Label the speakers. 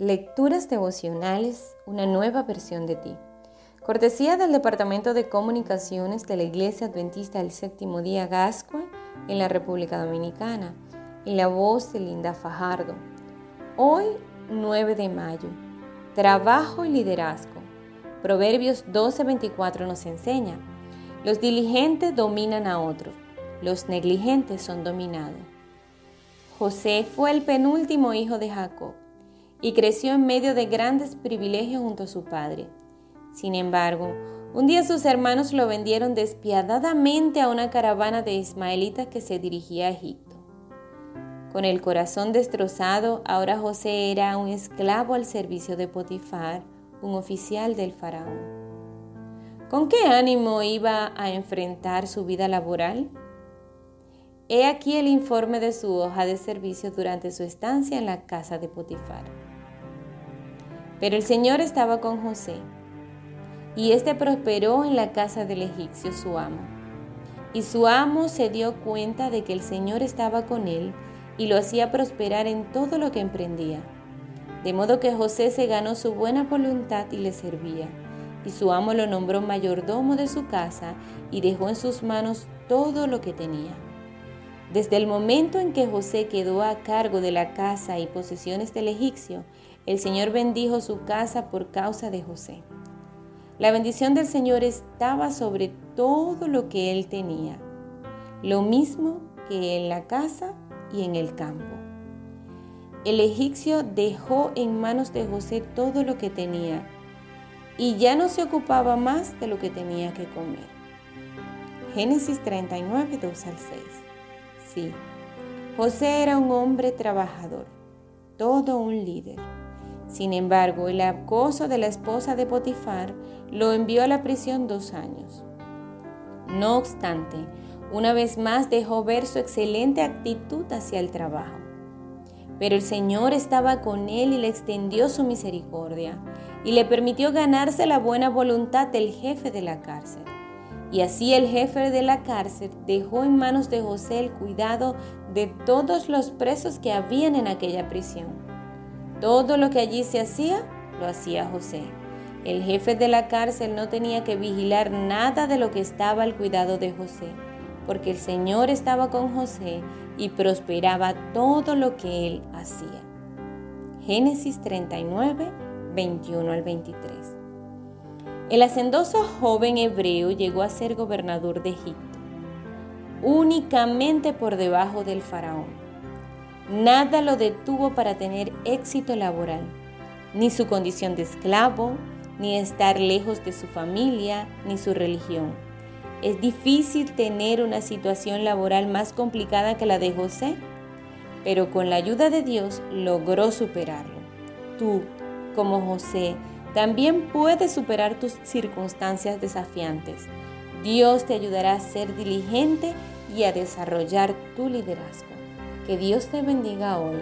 Speaker 1: Lecturas devocionales, una nueva versión de ti. Cortesía del Departamento de Comunicaciones de la Iglesia Adventista del Séptimo Día Gascue en la República Dominicana, en la voz de Linda Fajardo. Hoy, 9 de mayo. Trabajo y liderazgo. Proverbios 12:24 nos enseña, los diligentes dominan a otros, los negligentes son dominados. José fue el penúltimo hijo de Jacob y creció en medio de grandes privilegios junto a su padre. Sin embargo, un día sus hermanos lo vendieron despiadadamente a una caravana de ismaelitas que se dirigía a Egipto. Con el corazón destrozado, ahora José era un esclavo al servicio de Potifar, un oficial del faraón. ¿Con qué ánimo iba a enfrentar su vida laboral? He aquí el informe de su hoja de servicio durante su estancia en la casa de Potifar. Pero el Señor estaba con José, y éste prosperó en la casa del egipcio su amo. Y su amo se dio cuenta de que el Señor estaba con él y lo hacía prosperar en todo lo que emprendía. De modo que José se ganó su buena voluntad y le servía. Y su amo lo nombró mayordomo de su casa y dejó en sus manos todo lo que tenía. Desde el momento en que José quedó a cargo de la casa y posesiones del egipcio, el Señor bendijo su casa por causa de José. La bendición del Señor estaba sobre todo lo que él tenía, lo mismo que en la casa y en el campo. El egipcio dejó en manos de José todo lo que tenía y ya no se ocupaba más de lo que tenía que comer. Génesis 39, 2 al 6. Sí, José era un hombre trabajador, todo un líder sin embargo, el acoso de la esposa de Potifar lo envió a la prisión dos años. No obstante, una vez más dejó ver su excelente actitud hacia el trabajo. Pero el Señor estaba con él y le extendió su misericordia y le permitió ganarse la buena voluntad del jefe de la cárcel. Y así el jefe de la cárcel dejó en manos de José el cuidado de todos los presos que habían en aquella prisión todo lo que allí se hacía, lo hacía José. El jefe de la cárcel no tenía que vigilar nada de lo que estaba al cuidado de José, porque el Señor estaba con José y prosperaba todo lo que él hacía. Génesis 39, 21 al 23. El hacendoso joven hebreo llegó a ser gobernador de Egipto, únicamente por debajo del faraón Nada lo detuvo para tener éxito laboral, ni su condición de esclavo, ni estar lejos de su familia, ni su religión. Es difícil tener una situación laboral más complicada que la de José, pero con la ayuda de Dios logró superarlo. Tú, como José, también puedes superar tus circunstancias desafiantes. Dios te ayudará a ser diligente y a desarrollar tu liderazgo. Que Dios te bendiga hoy